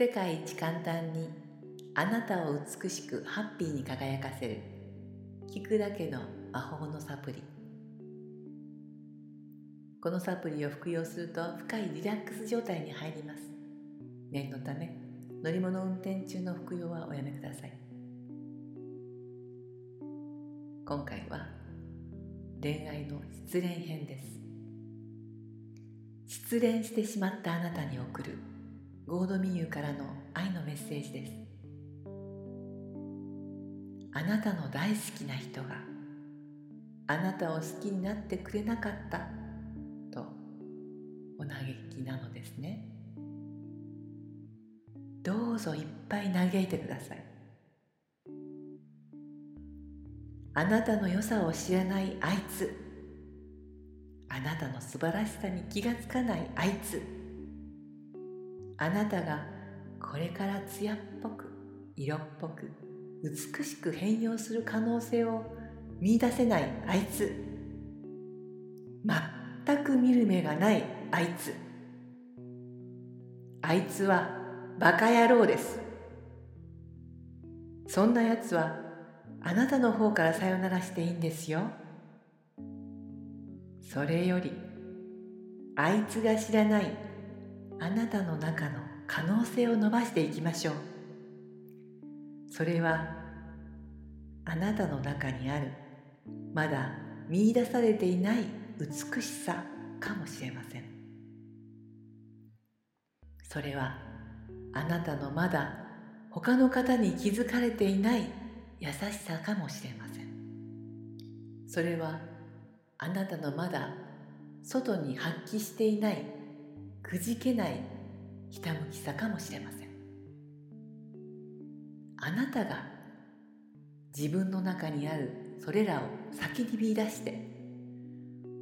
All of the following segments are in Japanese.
世界一簡単にあなたを美しくハッピーに輝かせる聞くだけの魔法のサプリ。このサプリを服用すると深いリラックス状態に入ります。念のため乗り物運転中の服用はおやめください。今回は恋愛の失恋編です。失恋してしまったあなたに送るゴードミユからの愛のメッセージです。あなたの大好きな人があなたを好きになってくれなかったとお嘆きなのですね。どうぞいっぱい嘆いてください。あなたの良さを知らないあいつあなたの素晴らしさに気がつかないあいつあなたがこれから艶っぽく色っぽく美しく変容する可能性を見いだせないあいつ。全く見る目がないあいつ。あいつはバカ野郎です。そんなやつはあなたの方からさよならしていいんですよ。それよりあいつが知らないあなたの中の可能性を伸ばしていきましょう。それはあなたの中にあるまだ見いだされていない美しさかもしれません。それはあなたのまだ他の方に気づかれていない優しさかもしれません。それはあなたのまだ外に発揮していないくじけないひたむきさかもしれません。あなたが自分の中にあるそれらを先に見出して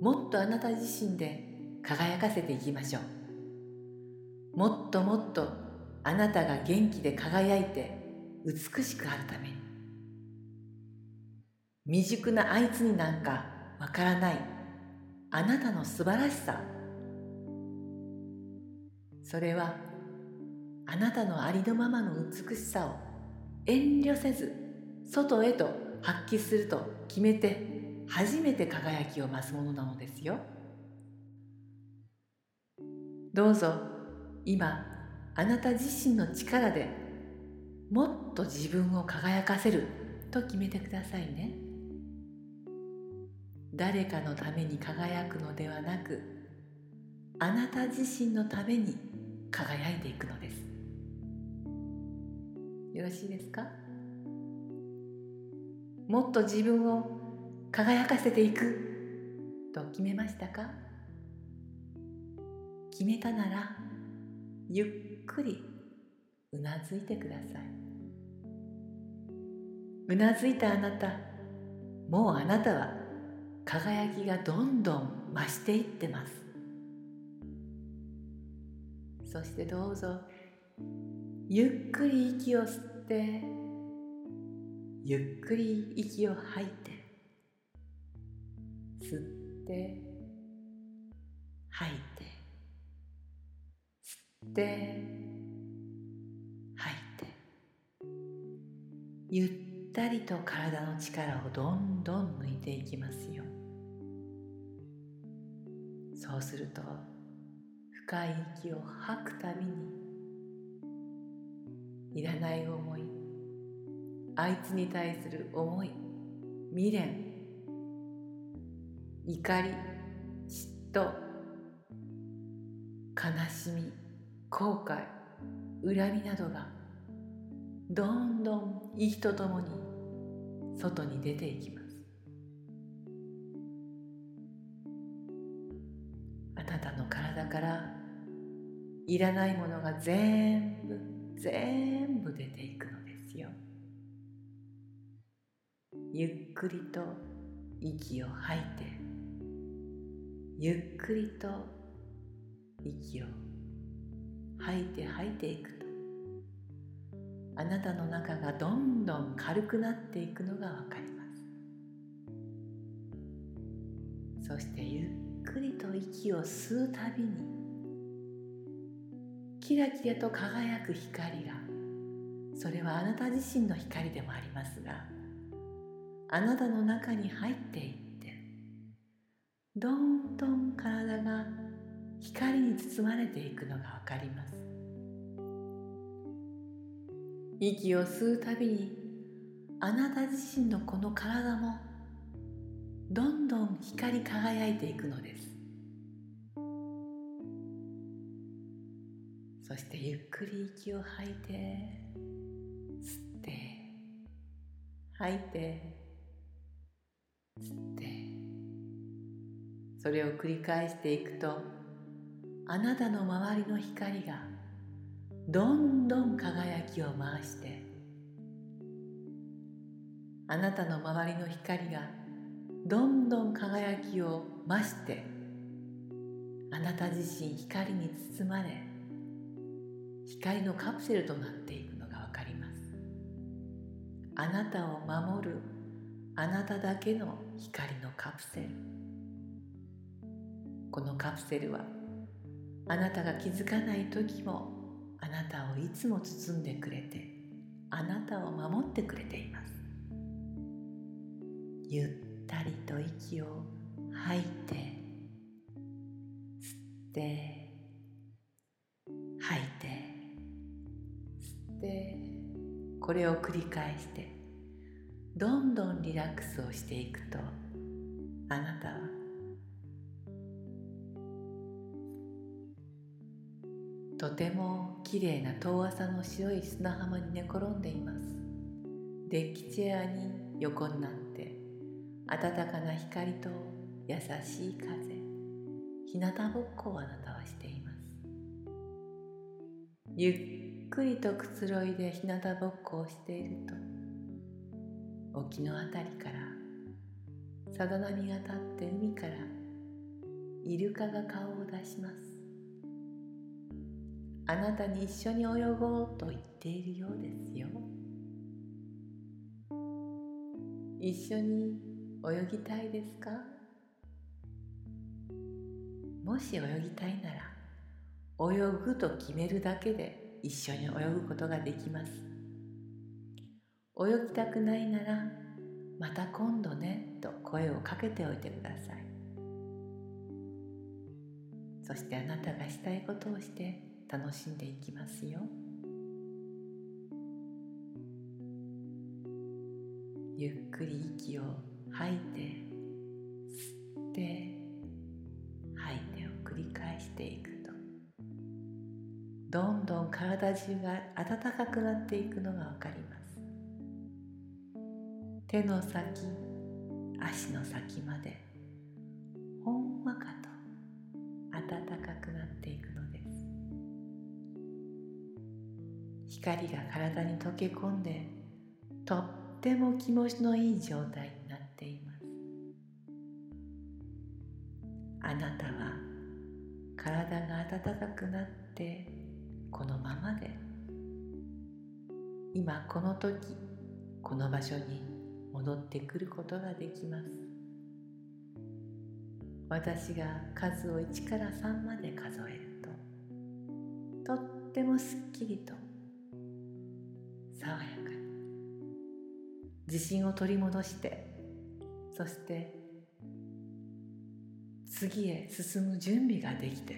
もっとあなた自身で輝かせていきましょう。もっともっとあなたが元気で輝いて美しくあるために。未熟なあいつになんかわからないあなたの素晴らしさそれはあなたのありのままの美しさを遠慮せず外へと発揮すると決めて初めて輝きを増すものなのですよ。どうぞ今あなた自身の力でもっと自分を輝かせると決めてくださいね。誰かのために輝くのではなくあなた自身のために輝いていくのです。よろしいですか？もっと自分を輝かせていくと決めましたか？決めたならゆっくりうなずいてください。うなずいたあなたもうあなたは輝きがどんどん増していってます。そしてどうぞ。ゆっくり息を吸って。ゆっくり息を吐いて。吸って。吐いて。吸って。吐いて。ゆったりと体の力をどんどん抜いていきますよ。そうすると深い息を吐くたびにいらない思いあいつに対する思い未練怒り嫉妬悲しみ後悔恨みなどがどんどん息とともに外に出ていきます。あなたの体からいらないものが全部全部出ていくのですよ。ゆっくりと息を吐いてゆっくりと息を吐いて吐いていくとあなたの中がどんどん軽くなっていくのがわかります。そしてゆっくりと息を吸うたびにキラキラと輝く光がそれはあなた自身の光でもありますがあなたの中に入っていってどんどん体が光に包まれていくのがわかります。息を吸うたびにあなた自身のこの体もどんどん光り輝いていくのです。そしてゆっくり息を吐いて吸って吐いて吸って。それを繰り返していくとあなたの周りの光がどんどん輝きを回してあなたの周りの光がどんどん輝きを増してあなた自身光に包まれ光のカプセルとなっていくのがわかります。あなたを守るあなただけの光のカプセル。このカプセルはあなたが気づかない時もあなたをいつも包んでくれてあなたを守ってくれています。ゆったりと息を吐いて吸って吐いて。これを繰り返してどんどんリラックスをしていくとあなたはとてもきれいな遠浅の白い砂浜に寝転んでいます。デッキチェアに横になって暖かな光と優しい風日向ぼっこをあなたはしています。ゆっくりとくつろいで日向ぼっこをしていると沖のあたりからさざ波が立って海からイルカが顔を出します。あなたに一緒に泳ごうと言っているようですよ。一緒に泳ぎたいですか？もし泳ぎたいなら泳ぐと決めるだけで一緒に泳ぐことができます。泳ぎたくないならまた今度ねと声をかけておいてください。そしてあなたがしたいことをして楽しんでいきますよ。ゆっくり息を吐いて吸って吐いてを繰り返していく。んどん体中が温かくなっていくのがわかります。手の先足の先までほんわかと暖かくなっていくのです。光が体に溶け込んでとっても気持ちのいい状態になっています。あなたは体が温かくなってこのままで。今この時この場所に戻ってくることができます。私が数を1から3まで数えるととってもすっきりと爽やかに。自信を取り戻してそして次へ進む準備ができて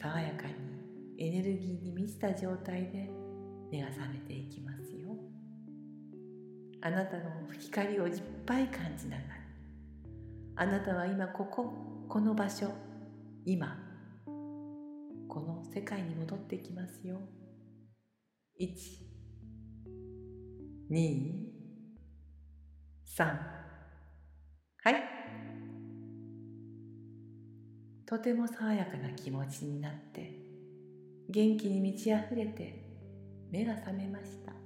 爽やかにエネルギーに満ちた状態で目が覚めていきますよ。あなたの光をいっぱい感じながらあなたは今こここの場所今この世界に戻ってきますよ。1 2 3はい。とても爽やかな気持ちになって元気に満ち溢れて目が覚めました。